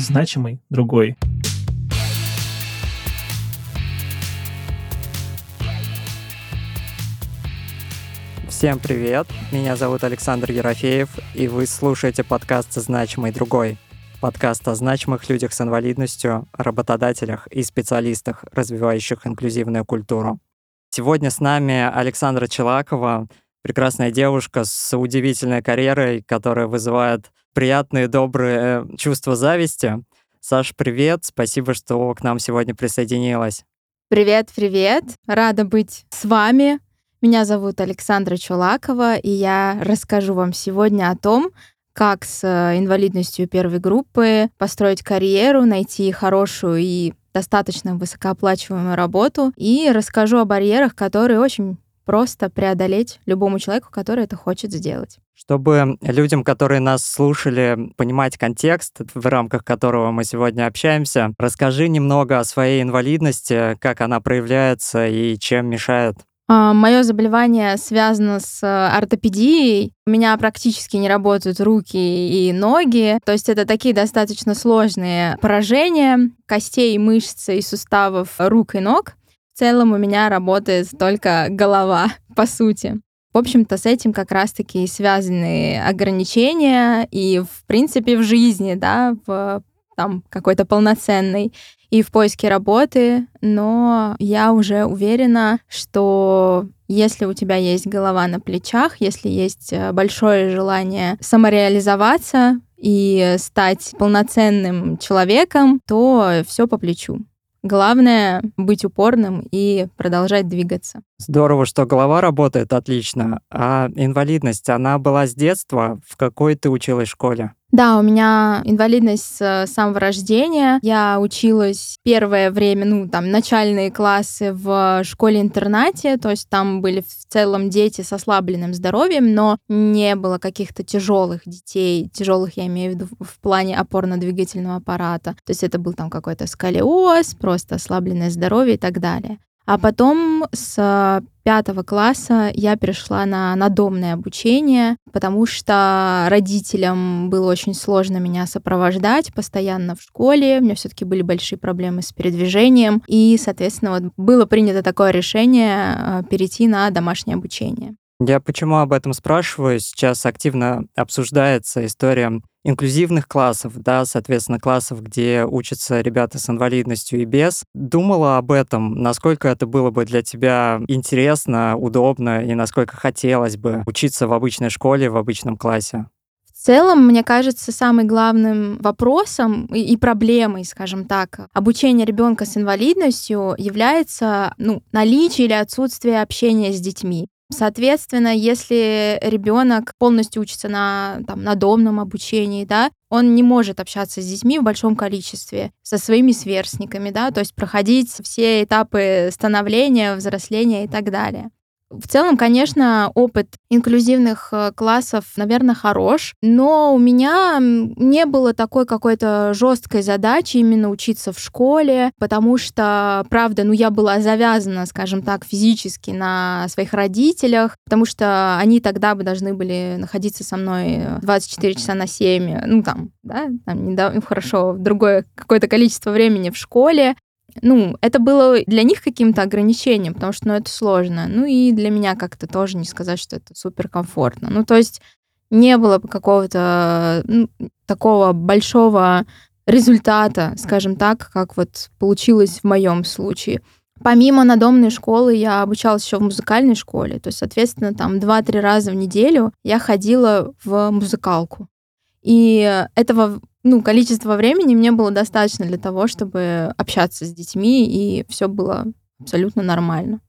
значимый другой. Всем привет! Меня зовут Александр Ерофеев, и вы слушаете подкаст «Значимый другой». Подкаст о значимых людях с инвалидностью, работодателях и специалистах, развивающих инклюзивную культуру. Сегодня с нами Александра Челакова, прекрасная девушка с удивительной карьерой, которая вызывает приятные, добрые э, чувства зависти. Саш, привет! Спасибо, что к нам сегодня присоединилась. Привет, привет! Рада быть с вами. Меня зовут Александра Чулакова, и я расскажу вам сегодня о том, как с э, инвалидностью первой группы построить карьеру, найти хорошую и достаточно высокооплачиваемую работу, и расскажу о барьерах, которые очень просто преодолеть любому человеку, который это хочет сделать. Чтобы людям, которые нас слушали, понимать контекст, в рамках которого мы сегодня общаемся, расскажи немного о своей инвалидности, как она проявляется и чем мешает. А, Мое заболевание связано с э, ортопедией. У меня практически не работают руки и ноги. То есть это такие достаточно сложные поражения костей, мышц и суставов рук и ног. В целом у меня работает только голова, по сути. В общем-то, с этим как раз-таки связаны ограничения и, в принципе, в жизни, да, в там какой-то полноценной и в поиске работы, но я уже уверена, что если у тебя есть голова на плечах, если есть э, большое желание самореализоваться и стать полноценным человеком, то все по плечу. Главное — быть упорным и продолжать двигаться. Здорово, что голова работает отлично. А инвалидность, она была с детства? В какой ты училась школе? Да, у меня инвалидность с самого рождения. Я училась первое время, ну, там, начальные классы в школе-интернате, то есть там были в целом дети с ослабленным здоровьем, но не было каких-то тяжелых детей, тяжелых я имею в виду в плане опорно-двигательного аппарата. То есть это был там какой-то сколиоз, просто ослабленное здоровье и так далее. А потом с пятого класса я перешла на надомное обучение, потому что родителям было очень сложно меня сопровождать постоянно в школе. У меня все-таки были большие проблемы с передвижением. И, соответственно, вот было принято такое решение а, перейти на домашнее обучение. Я почему об этом спрашиваю? Сейчас активно обсуждается история инклюзивных классов, да, соответственно, классов, где учатся ребята с инвалидностью и без. Думала об этом, насколько это было бы для тебя интересно, удобно и насколько хотелось бы учиться в обычной школе, в обычном классе? В целом, мне кажется, самым главным вопросом и проблемой, скажем так, обучения ребенка с инвалидностью является ну, наличие или отсутствие общения с детьми. Соответственно, если ребенок полностью учится на, там, на домном обучении, да, он не может общаться с детьми в большом количестве, со своими сверстниками, да, то есть проходить все этапы становления, взросления и так далее. В целом, конечно, опыт инклюзивных э, классов, наверное, хорош, но у меня не было такой какой-то жесткой задачи именно учиться в школе, потому что, правда, ну я была завязана, скажем так, физически на своих родителях, потому что они тогда бы должны были находиться со мной 24 часа на 7, ну там, да, там, недавно, ну, хорошо, другое какое-то количество времени в школе, ну, это было для них каким-то ограничением, потому что, ну, это сложно. Ну, и для меня как-то тоже не сказать, что это супер комфортно. Ну, то есть не было какого-то ну, такого большого результата, скажем так, как вот получилось в моем случае. Помимо надомной школы я обучалась еще в музыкальной школе, то есть, соответственно, там 2-3 раза в неделю я ходила в музыкалку. И этого ну, количество времени мне было достаточно для того, чтобы общаться с детьми, и все было абсолютно нормально.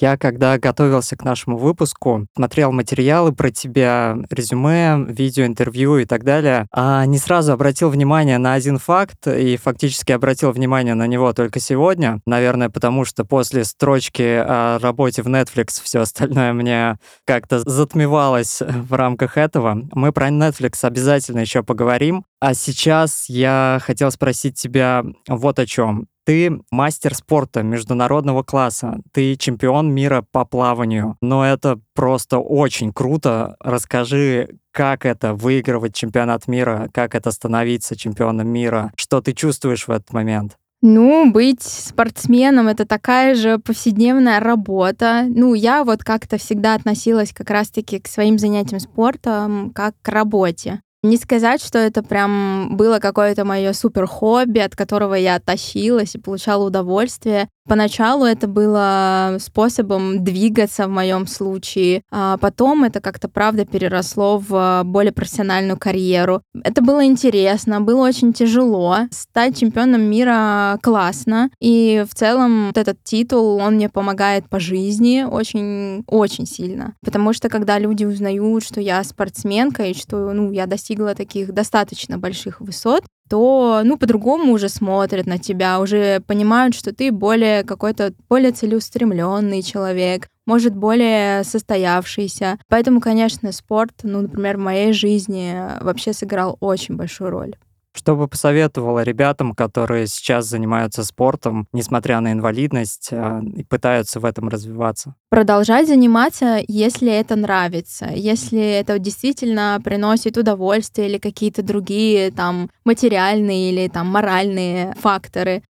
Я, когда готовился к нашему выпуску, смотрел материалы про тебя, резюме, видеоинтервью и так далее, а не сразу обратил внимание на один факт и фактически обратил внимание на него только сегодня. Наверное, потому что после строчки о работе в Netflix все остальное мне как-то затмевалось в рамках этого. Мы про Netflix обязательно еще поговорим. А сейчас я хотел спросить тебя вот о чем. Ты мастер спорта международного класса, ты чемпион мира по плаванию, но это просто очень круто. Расскажи, как это выигрывать чемпионат мира, как это становиться чемпионом мира, что ты чувствуешь в этот момент? Ну, быть спортсменом — это такая же повседневная работа. Ну, я вот как-то всегда относилась как раз-таки к своим занятиям спортом как к работе. Не сказать, что это прям было какое-то мое супер хобби, от которого я тащилась и получала удовольствие. Поначалу это было способом двигаться в моем случае, а потом это как-то правда переросло в более профессиональную карьеру. Это было интересно, было очень тяжело. Стать чемпионом мира классно, и в целом вот этот титул, он мне помогает по жизни очень-очень сильно. Потому что когда люди узнают, что я спортсменка и что ну, я достигла таких достаточно больших высот, то, ну, по-другому уже смотрят на тебя, уже понимают, что ты более какой-то более целеустремленный человек, может, более состоявшийся. Поэтому, конечно, спорт, ну, например, в моей жизни вообще сыграл очень большую роль. Что бы посоветовала ребятам, которые сейчас занимаются спортом, несмотря на инвалидность, а, и пытаются в этом развиваться? Продолжать заниматься, если это нравится, если это действительно приносит удовольствие или какие-то другие там материальные или там моральные факторы.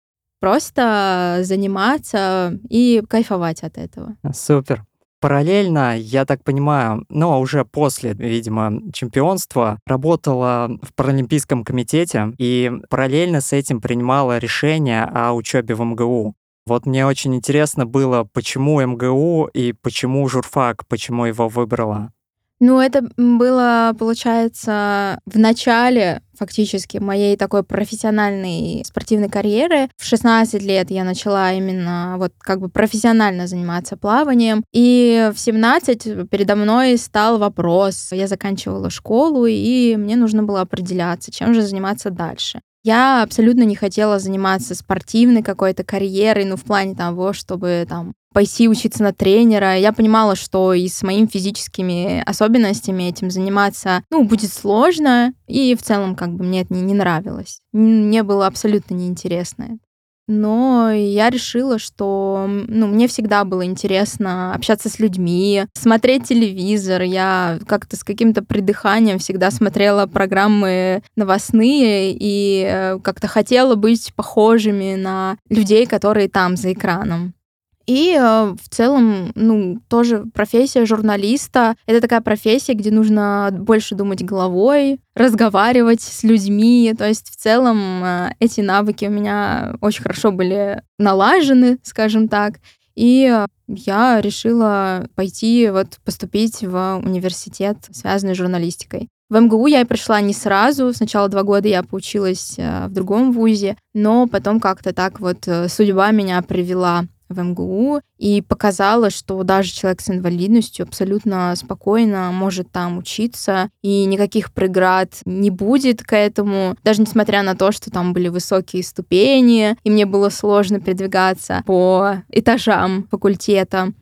Просто заниматься и кайфовать от этого. Супер. Параллельно, я так понимаю, ну, а уже после, видимо, чемпионства, работала в Паралимпийском комитете и параллельно с этим принимала решение о учебе в МГУ. Вот мне очень интересно было, почему МГУ и почему журфак, почему его выбрала. Ну, это было, получается, в начале фактически моей такой профессиональной спортивной карьеры. В 16 лет я начала именно вот как бы профессионально заниматься плаванием. И в 17 передо мной стал вопрос. Я заканчивала школу, и мне нужно было определяться, чем же заниматься дальше. Я абсолютно не хотела заниматься спортивной какой-то карьерой, ну, в плане того, чтобы там пойти учиться на тренера. Я понимала, что и с моими физическими особенностями этим заниматься, ну, будет сложно, и в целом как бы мне это не, не нравилось. Мне было абсолютно неинтересно. Но я решила, что ну, мне всегда было интересно общаться с людьми, смотреть телевизор. Я как-то с каким-то придыханием всегда смотрела программы новостные и э, как-то хотела быть похожими на людей, которые там за экраном. И э, в целом, ну, тоже профессия журналиста — это такая профессия, где нужно больше думать головой, разговаривать с людьми. То есть в целом э, эти навыки у меня очень хорошо были налажены, скажем так. И я решила пойти вот поступить в университет, связанный с журналистикой. В МГУ я пришла не сразу. Сначала два года я поучилась э, в другом вузе, но потом как-то так вот судьба меня привела в МГУ и показала, что даже человек с инвалидностью абсолютно спокойно может там учиться, и никаких преград не будет к этому, даже несмотря на то, что там были высокие ступени, и мне было сложно передвигаться по этажам факультета.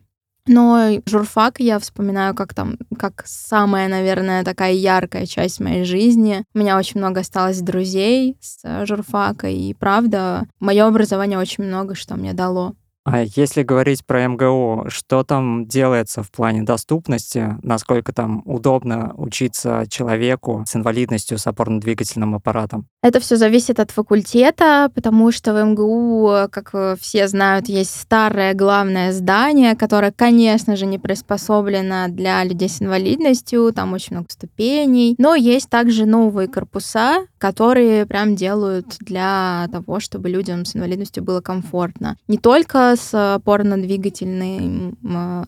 Но журфак я вспоминаю как там, как самая, наверное, такая яркая часть моей жизни. У меня очень много осталось друзей с журфака, и правда, мое образование очень много что мне дало. А если говорить про МГУ, что там делается в плане доступности? Насколько там удобно учиться человеку с инвалидностью, с опорно-двигательным аппаратом? Это все зависит от факультета, потому что в МГУ, как все знают, есть старое главное здание, которое, конечно же, не приспособлено для людей с инвалидностью, там очень много ступеней, но есть также новые корпуса, которые прям делают для того, чтобы людям с инвалидностью было комфортно. Не только с опорно-двигательным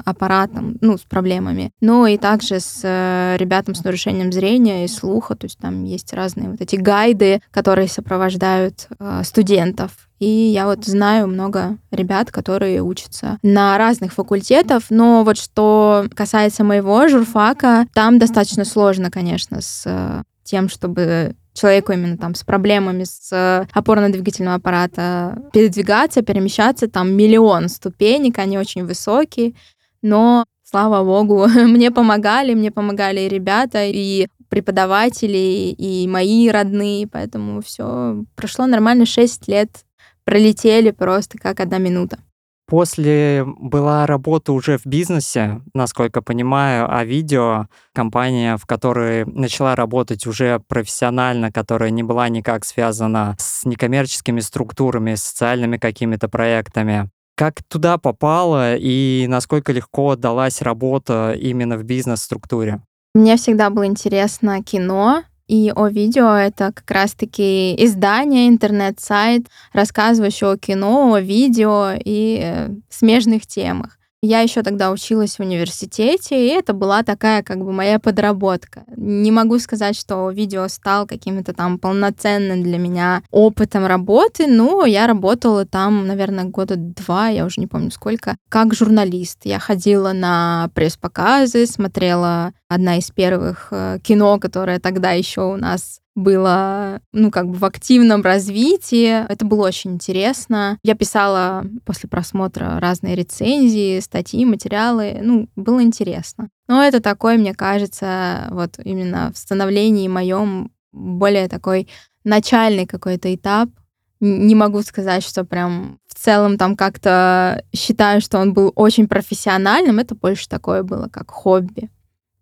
аппаратом, ну, с проблемами, но и также с э, ребятам с нарушением зрения и слуха, то есть там есть разные вот эти гайды, которые сопровождают э, студентов. И я вот знаю много ребят, которые учатся на разных факультетах, но вот что касается моего журфака, там достаточно сложно, конечно, с э, тем, чтобы человеку именно там с проблемами с э, опорно-двигательного аппарата передвигаться, перемещаться, там миллион ступенек, они очень высокие, но слава богу, мне помогали, мне помогали и ребята, и преподаватели и мои родные, поэтому все прошло нормально 6 лет, пролетели просто как одна минута. После была работа уже в бизнесе, насколько понимаю, а видео компания, в которой начала работать уже профессионально, которая не была никак связана с некоммерческими структурами, социальными какими-то проектами. Как туда попала и насколько легко далась работа именно в бизнес-структуре? Мне всегда было интересно кино, и о видео это как раз-таки издание, интернет-сайт, рассказывающий о кино, о видео и э, смежных темах. Я еще тогда училась в университете, и это была такая как бы моя подработка. Не могу сказать, что видео стал каким-то там полноценным для меня опытом работы, но я работала там, наверное, года два, я уже не помню сколько, как журналист. Я ходила на пресс-показы, смотрела одна из первых э, кино, которое тогда еще у нас было, ну, как бы в активном развитии. Это было очень интересно. Я писала после просмотра разные рецензии, статьи, материалы. Ну, было интересно. Но это такой, мне кажется, вот именно в становлении моем более такой начальный какой-то этап. Не могу сказать, что прям в целом там как-то считаю, что он был очень профессиональным. Это больше такое было, как хобби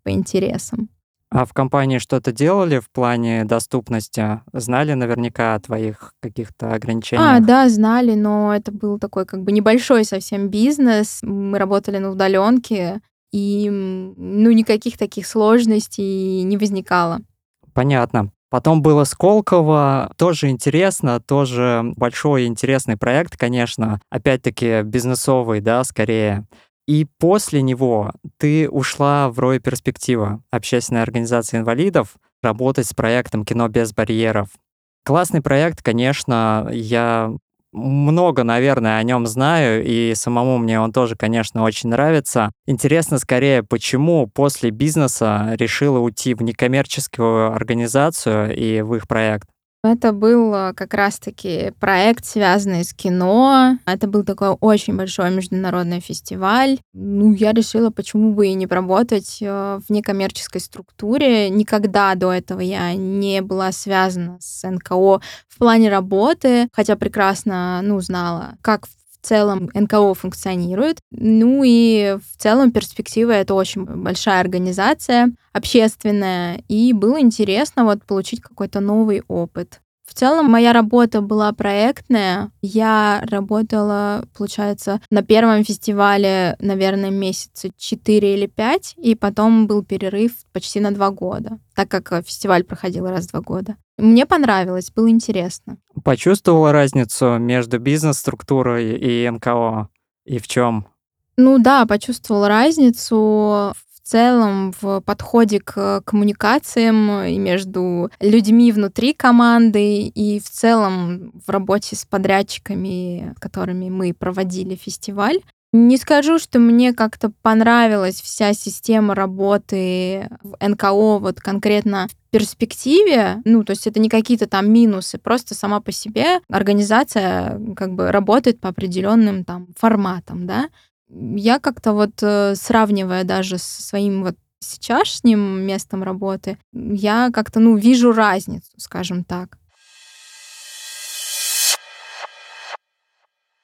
по интересам. А в компании что-то делали в плане доступности? Знали наверняка о твоих каких-то а, ограничениях? А, да, знали, но это был такой как бы небольшой совсем бизнес. Мы работали на удаленке, и ну никаких таких сложностей не возникало. Понятно. Потом было Сколково, тоже интересно, тоже большой интересный проект, конечно, опять-таки бизнесовый, да, скорее. И после него ты ушла в Рой Перспектива, общественная организация инвалидов, работать с проектом «Кино без барьеров». Классный проект, конечно, я много, наверное, о нем знаю, и самому мне он тоже, конечно, очень нравится. Интересно скорее, почему после бизнеса решила уйти в некоммерческую организацию и в их проект? Это был э, как раз-таки проект, связанный с кино. Это был такой очень большой международный фестиваль. Ну, я решила, почему бы и не работать э, в некоммерческой структуре. Никогда до этого я не была связана с НКО в плане работы, хотя прекрасно, ну, знала, как в целом НКО функционирует. Ну и в целом перспектива — это очень большая организация, общественная, и было интересно вот получить какой-то новый опыт. В целом моя работа была проектная. Я работала, получается, на первом фестивале, наверное, месяца 4 или 5, и потом был перерыв почти на два года, так как фестиваль проходил раз в два года. Мне понравилось, было интересно. Почувствовала разницу между бизнес-структурой и НКО? И в чем? Ну да, почувствовала разницу целом в подходе к коммуникациям и между людьми внутри команды и в целом в работе с подрядчиками, которыми мы проводили фестиваль. Не скажу, что мне как-то понравилась вся система работы в НКО вот конкретно в перспективе, ну, то есть это не какие-то там минусы, просто сама по себе организация как бы работает по определенным там форматам, да. Я как-то вот э, сравнивая даже со своим вот сейчасшним местом работы, я как-то, ну, вижу разницу, скажем так.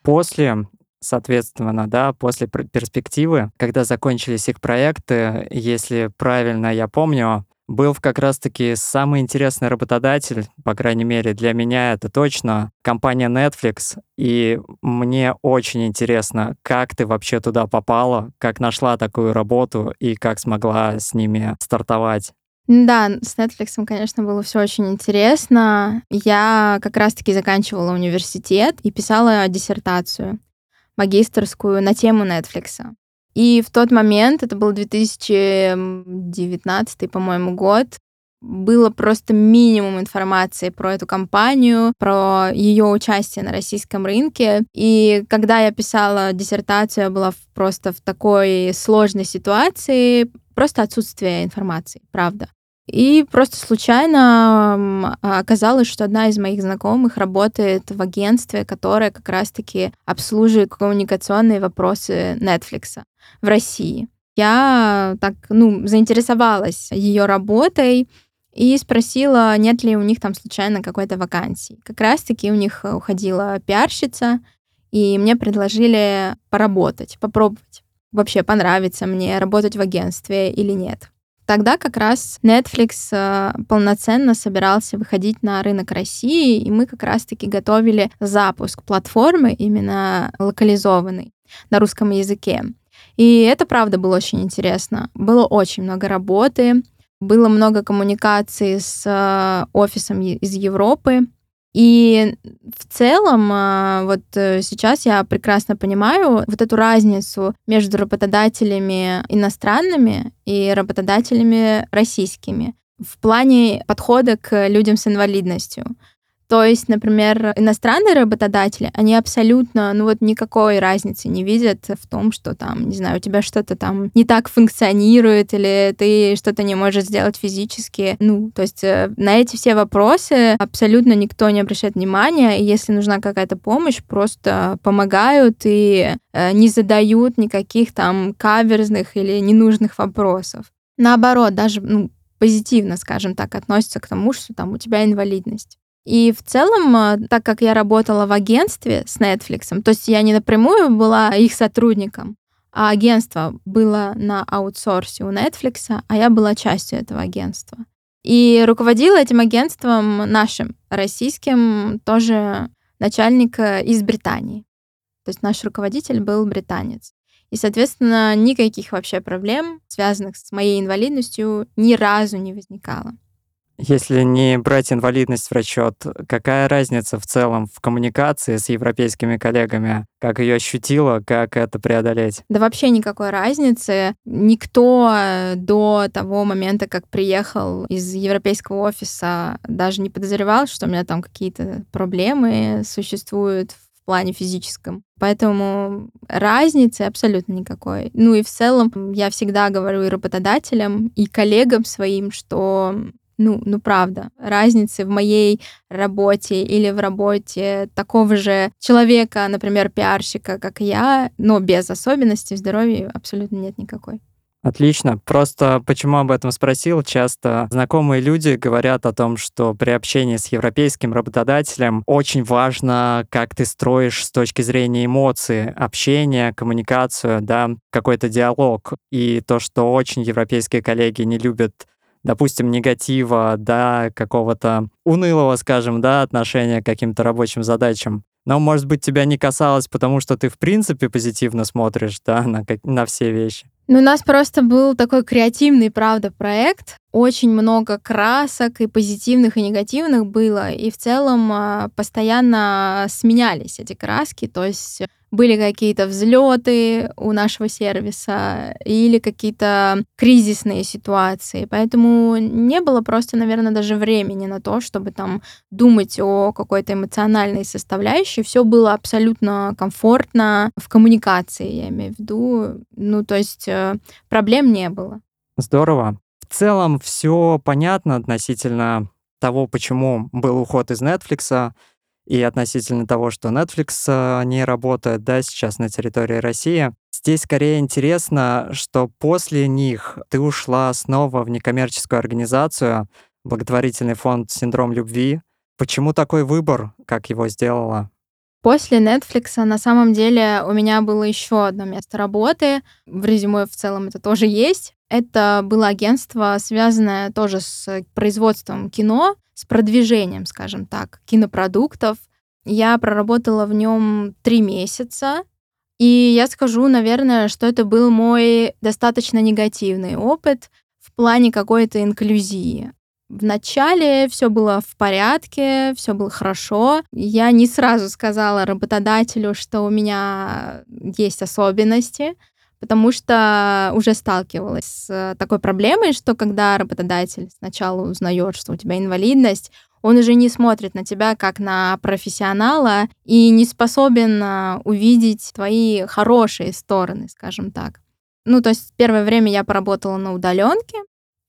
После соответственно, да, после перспективы, когда закончились их проекты, если правильно я помню, был как раз-таки самый интересный работодатель, по крайней мере, для меня это точно, компания Netflix. И мне очень интересно, как ты вообще туда попала, как нашла такую работу и как смогла с ними стартовать. Да, с Netflix, конечно, было все очень интересно. Я как раз-таки заканчивала университет и писала диссертацию магистрскую на тему Netflix. И в тот момент, это был 2019, по-моему, год, было просто минимум информации про эту компанию, про ее участие на российском рынке. И когда я писала диссертацию, я была просто в такой сложной ситуации, просто отсутствие информации, правда. И просто случайно оказалось, что одна из моих знакомых работает в агентстве, которое как раз-таки обслуживает коммуникационные вопросы Netflix в России. Я так, ну, заинтересовалась ее работой, и спросила, нет ли у них там случайно какой-то вакансии. Как раз-таки у них уходила пиарщица, и мне предложили поработать, попробовать. Вообще понравится мне работать в агентстве или нет. Тогда как раз Netflix э, полноценно собирался выходить на рынок России, и мы как раз-таки готовили запуск платформы именно локализованной на русском языке. И это, правда, было очень интересно. Было очень много работы, было много коммуникаций с э, офисом из Европы. И в целом, а, вот э, сейчас я прекрасно понимаю вот эту разницу между работодателями иностранными и работодателями российскими в плане подхода к людям с инвалидностью. То есть, например, иностранные работодатели, они абсолютно, ну вот никакой разницы не видят в том, что там, не знаю, у тебя что-то там не так функционирует или ты что-то не можешь сделать физически. Ну, то есть э, на эти все вопросы абсолютно никто не обращает внимания, и если нужна какая-то помощь, просто помогают и э, не задают никаких там каверзных или ненужных вопросов. Наоборот, даже ну, позитивно, скажем так, относятся к тому, что там у тебя инвалидность. И в целом, а, так как я работала в агентстве с Netflix, то есть я не напрямую была их сотрудником, а агентство было на аутсорсе у Netflix, а я была частью этого агентства. И руководила этим агентством нашим, российским, тоже начальник э, из Британии. То есть наш руководитель был британец. И, соответственно, никаких вообще проблем, связанных с моей инвалидностью, ни разу не возникало. Если не брать инвалидность в расчет, какая разница в целом в коммуникации с европейскими коллегами? Как ее ощутила, как это преодолеть? Да вообще никакой разницы. Никто э, до того момента, как приехал из европейского офиса, даже не подозревал, что у меня там какие-то проблемы существуют в плане физическом. Поэтому разницы абсолютно никакой. Ну и в целом я всегда говорю и работодателям, и коллегам своим, что ну, ну правда, разницы в моей работе или в работе такого же человека, например, пиарщика, как я, но без особенностей здоровье абсолютно нет никакой. Отлично. Просто почему об этом спросил? Часто знакомые люди говорят о том, что при общении с европейским работодателем очень важно, как ты строишь с точки зрения эмоций, общения, коммуникацию, да, какой-то диалог. И то, что очень европейские коллеги не любят допустим, негатива, да, какого-то унылого, скажем, да, отношения к каким-то рабочим задачам. Но, может быть, тебя не касалось, потому что ты, в принципе, позитивно смотришь, да, на, на все вещи. Ну, у нас просто был такой креативный, правда, проект. Очень много красок и позитивных, и негативных было. И в целом а, постоянно сменялись эти краски. То есть были какие-то взлеты у нашего сервиса или какие-то кризисные ситуации. Поэтому не было просто, наверное, даже времени на то, чтобы там думать о какой-то эмоциональной составляющей. Все было абсолютно комфортно в коммуникации, я имею в виду. Ну, то есть э, проблем не было. Здорово. В целом все понятно относительно того, почему был уход из Netflix и относительно того, что Netflix а, не работает, да, сейчас на территории России. Здесь скорее интересно, что после них ты ушла снова в некоммерческую организацию, благотворительный фонд «Синдром любви». Почему такой выбор, как его сделала? После Netflix на самом деле у меня было еще одно место работы. В резюме в целом это тоже есть. Это было агентство, связанное тоже с производством кино с продвижением, скажем так, кинопродуктов. Я проработала в нем три месяца, и я скажу, наверное, что это был мой достаточно негативный опыт в плане какой-то инклюзии. Вначале все было в порядке, все было хорошо. Я не сразу сказала работодателю, что у меня есть особенности, потому что уже сталкивалась с такой проблемой, что когда работодатель сначала узнает, что у тебя инвалидность, он уже не смотрит на тебя как на профессионала и не способен э, увидеть твои хорошие стороны, скажем так. Ну, то есть первое время я поработала на удаленке,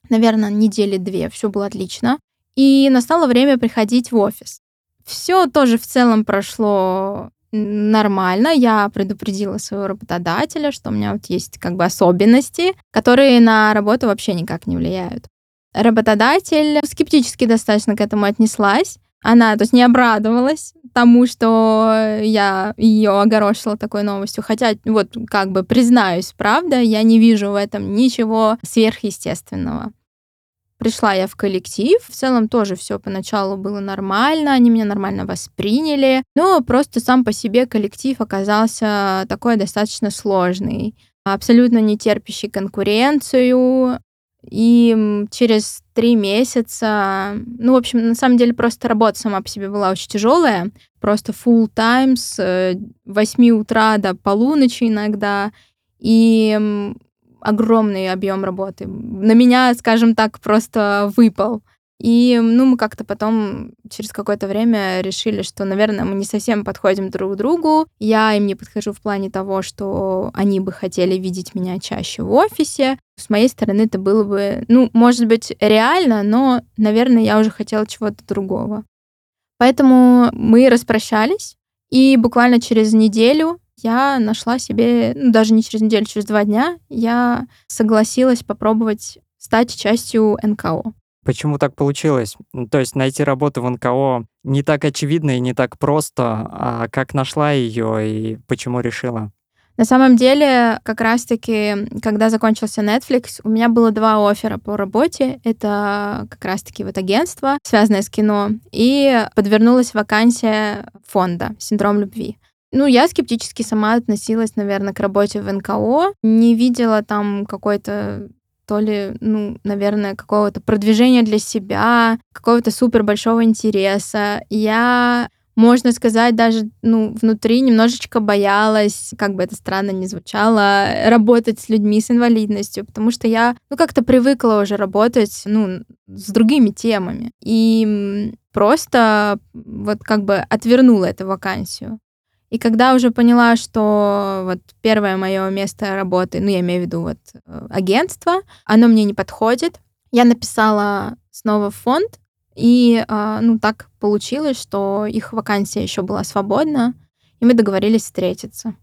наверное, недели две, все было отлично. И настало время приходить в офис. Все тоже в целом прошло нормально. Я предупредила своего работодателя, что у меня вот есть как бы особенности, которые на работу вообще никак не влияют. Работодатель скептически достаточно к этому отнеслась. Она, то есть, не обрадовалась тому, что я ее огорошила такой новостью. Хотя, вот, как бы, признаюсь, правда, я не вижу в этом ничего сверхъестественного. Пришла я в коллектив, в целом тоже все поначалу было нормально, они меня нормально восприняли, но просто сам по себе коллектив оказался такой достаточно сложный, абсолютно не терпящий конкуренцию, и через три месяца, ну, в общем, на самом деле просто работа сама по себе была очень тяжелая, просто full time с 8 утра до полуночи иногда, и огромный объем работы. На меня, скажем так, просто выпал. И, ну, мы как-то потом через какое-то время решили, что, наверное, мы не совсем подходим друг к другу. Я им не подхожу в плане того, что они бы хотели видеть меня чаще в офисе. С моей стороны это было бы, ну, может быть, реально, но, наверное, я уже хотела чего-то другого. Поэтому мы распрощались, и буквально через неделю я нашла себе, ну, даже не через неделю, через два дня, я согласилась попробовать стать частью НКО. Почему так получилось? То есть найти работу в НКО не так очевидно и не так просто, а как нашла ее и почему решила? На самом деле, как раз-таки, когда закончился Netflix, у меня было два оффера по работе. Это как раз-таки вот агентство, связанное с кино, и подвернулась вакансия фонда «Синдром любви». Ну, я скептически сама относилась, наверное, к работе в НКО. Не видела там какой-то то ли, ну, наверное, какого-то продвижения для себя, какого-то супер большого интереса. Я, можно сказать, даже, ну, внутри немножечко боялась, как бы это странно ни звучало, работать с людьми с инвалидностью, потому что я, ну, как-то привыкла уже работать, ну, с другими темами. И просто вот как бы отвернула эту вакансию. И когда уже поняла, что вот первое мое место работы, ну, я имею в виду вот э, агентство, оно мне не подходит, я написала снова в фонд, и, а, ну, так получилось, что их вакансия еще была свободна, и мы договорились встретиться.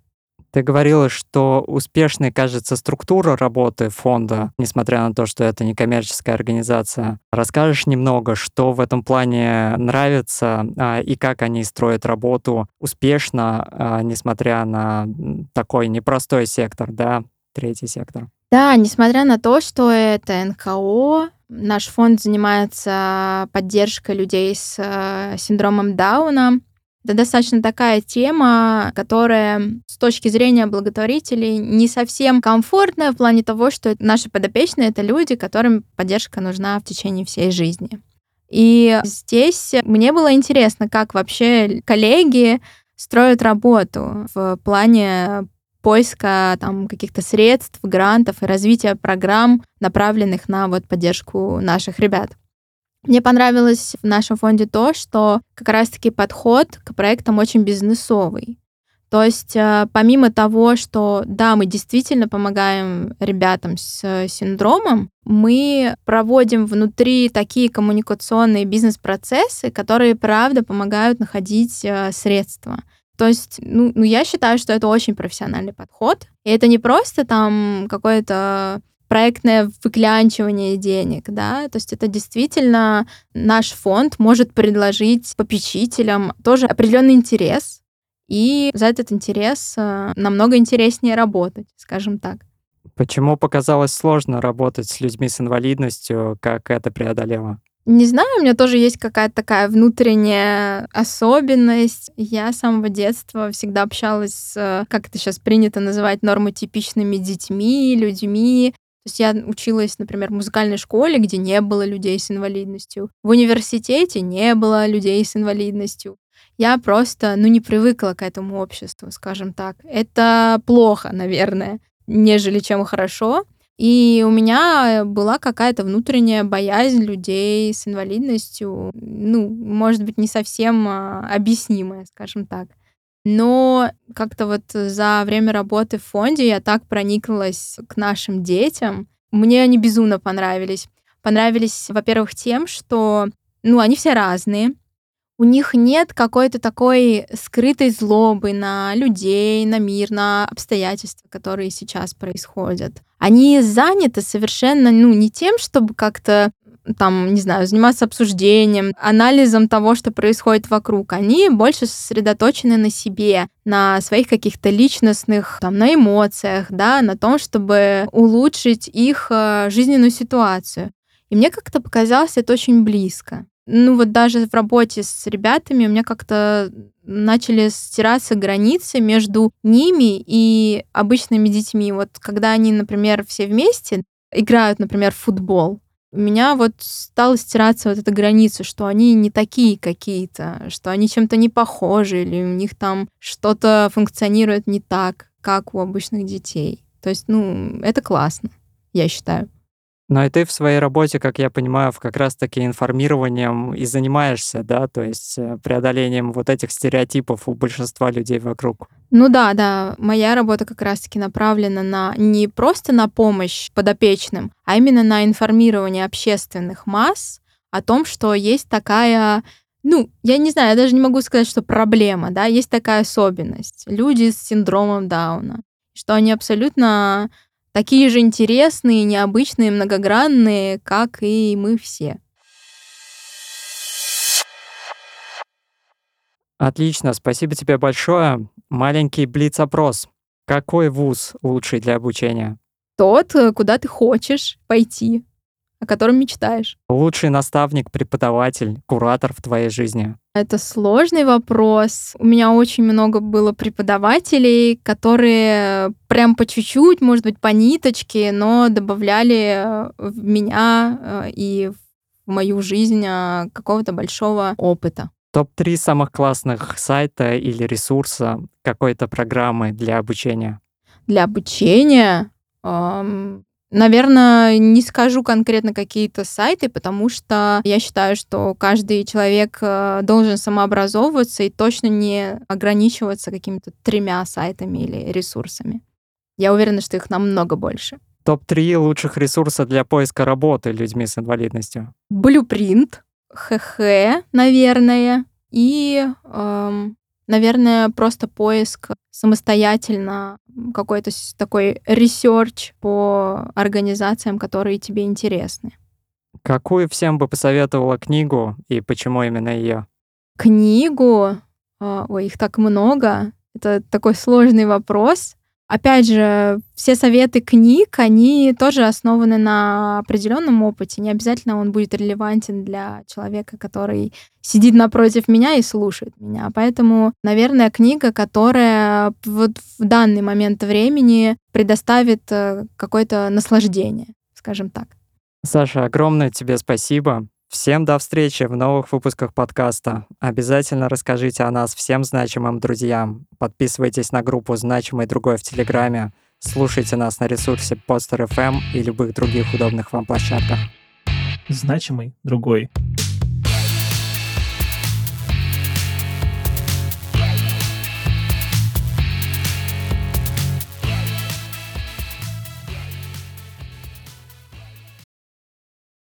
Ты говорила, что успешной кажется структура работы фонда, несмотря на то, что это не коммерческая организация. Расскажешь немного, что в этом плане нравится а, и как они строят работу успешно, а, несмотря на такой непростой сектор, да, третий сектор? Да, несмотря на то, что это НКО, наш фонд занимается поддержкой людей с э, синдромом Дауна, это достаточно такая тема, которая с точки зрения благотворителей не совсем комфортная в плане того, что наши подопечные — это люди, которым поддержка нужна в течение всей жизни. И здесь мне было интересно, как вообще коллеги строят работу в плане поиска там каких-то средств, грантов и развития программ, направленных на вот поддержку наших ребят. Мне понравилось в нашем фонде то, что как раз-таки подход к проектам очень бизнесовый. То есть э, помимо того, что да, мы действительно помогаем ребятам с синдромом, мы проводим внутри такие коммуникационные бизнес-процессы, которые, правда, помогают находить э, средства. То есть, ну, ну, я считаю, что это очень профессиональный подход. И это не просто там какое-то проектное выклянчивание денег, да, то есть это действительно наш фонд может предложить попечителям тоже определенный интерес, и за этот интерес э, намного интереснее работать, скажем так. Почему показалось сложно работать с людьми с инвалидностью, как это преодолело? Не знаю, у меня тоже есть какая-то такая внутренняя особенность. Я с самого детства всегда общалась с, как это сейчас принято называть, нормотипичными детьми, людьми, то есть я училась, например, в музыкальной школе, где не было людей с инвалидностью. В университете не было людей с инвалидностью. Я просто, ну, не привыкла к этому обществу, скажем так. Это плохо, наверное, нежели чем хорошо. И у меня была какая-то внутренняя боязнь людей с инвалидностью, ну, может быть, не совсем а, объяснимая, скажем так. Но как-то вот за время работы в фонде я так прониклась к нашим детям. Мне они безумно понравились. Понравились, во-первых, тем, что, ну, они все разные. У них нет какой-то такой скрытой злобы на людей, на мир, на обстоятельства, которые сейчас происходят. Они заняты совершенно, ну, не тем, чтобы как-то там, не знаю, заниматься обсуждением, анализом того, что происходит вокруг. Они больше сосредоточены на себе, на своих каких-то личностных, там, на эмоциях, да, на том, чтобы улучшить их э, жизненную ситуацию. И мне как-то показалось это очень близко. Ну вот даже в работе с ребятами у меня как-то начали стираться границы между ними и обычными детьми. Вот когда они, например, все вместе играют, например, в футбол, у меня вот стала стираться вот эта граница, что они не такие какие-то, что они чем-то не похожи, или у них там что-то функционирует не так, как у обычных детей. То есть, ну, это классно, я считаю. Но и ты в своей работе, как я понимаю, как раз-таки информированием и занимаешься, да, то есть э, преодолением вот этих стереотипов у большинства людей вокруг. Ну да, да, моя работа как раз-таки направлена на не просто на помощь подопечным, а именно на информирование общественных масс о том, что есть такая ну, я не знаю, я даже не могу сказать, что проблема, да, есть такая особенность. Люди с синдромом Дауна, что они абсолютно такие же интересные, необычные, многогранные, как и мы все. Отлично, спасибо тебе большое. Маленький блиц-опрос. Какой вуз лучший для обучения? Тот, э, куда ты хочешь пойти, о котором мечтаешь. Лучший наставник, преподаватель, куратор в твоей жизни? Это сложный вопрос. У меня очень много было преподавателей, которые прям по чуть-чуть, может быть, по ниточке, но добавляли э, в меня э, и в мою жизнь э, какого-то большого опыта. Топ-3 самых классных сайта или ресурса какой-то программы для обучения? Для обучения эм, Наверное, не скажу конкретно какие-то сайты, потому что я считаю, что каждый человек э, должен самообразовываться и точно не ограничиваться какими-то тремя сайтами или ресурсами. Я уверена, что их намного больше. Топ-3 лучших ресурса для поиска работы людьми с инвалидностью. Blueprint, ХХ, наверное, и эм, наверное, просто поиск самостоятельно, какой-то такой research по организациям, которые тебе интересны. Какую всем бы посоветовала книгу и почему именно ее? Книгу? А, ой, их так много. Это такой сложный вопрос. Опять же, все советы книг, они тоже основаны на определенном опыте. Не обязательно он будет релевантен для человека, который сидит напротив меня и слушает меня. Поэтому, наверное, книга, которая вот в данный момент времени предоставит э, какое-то наслаждение, скажем так. Саша, огромное тебе спасибо. Всем до встречи в новых выпусках подкаста. Обязательно расскажите о нас всем значимым друзьям. Подписывайтесь на группу «Значимый другой» в Телеграме. Слушайте нас на ресурсе Podster FM и любых других удобных вам площадках. Значимый другой.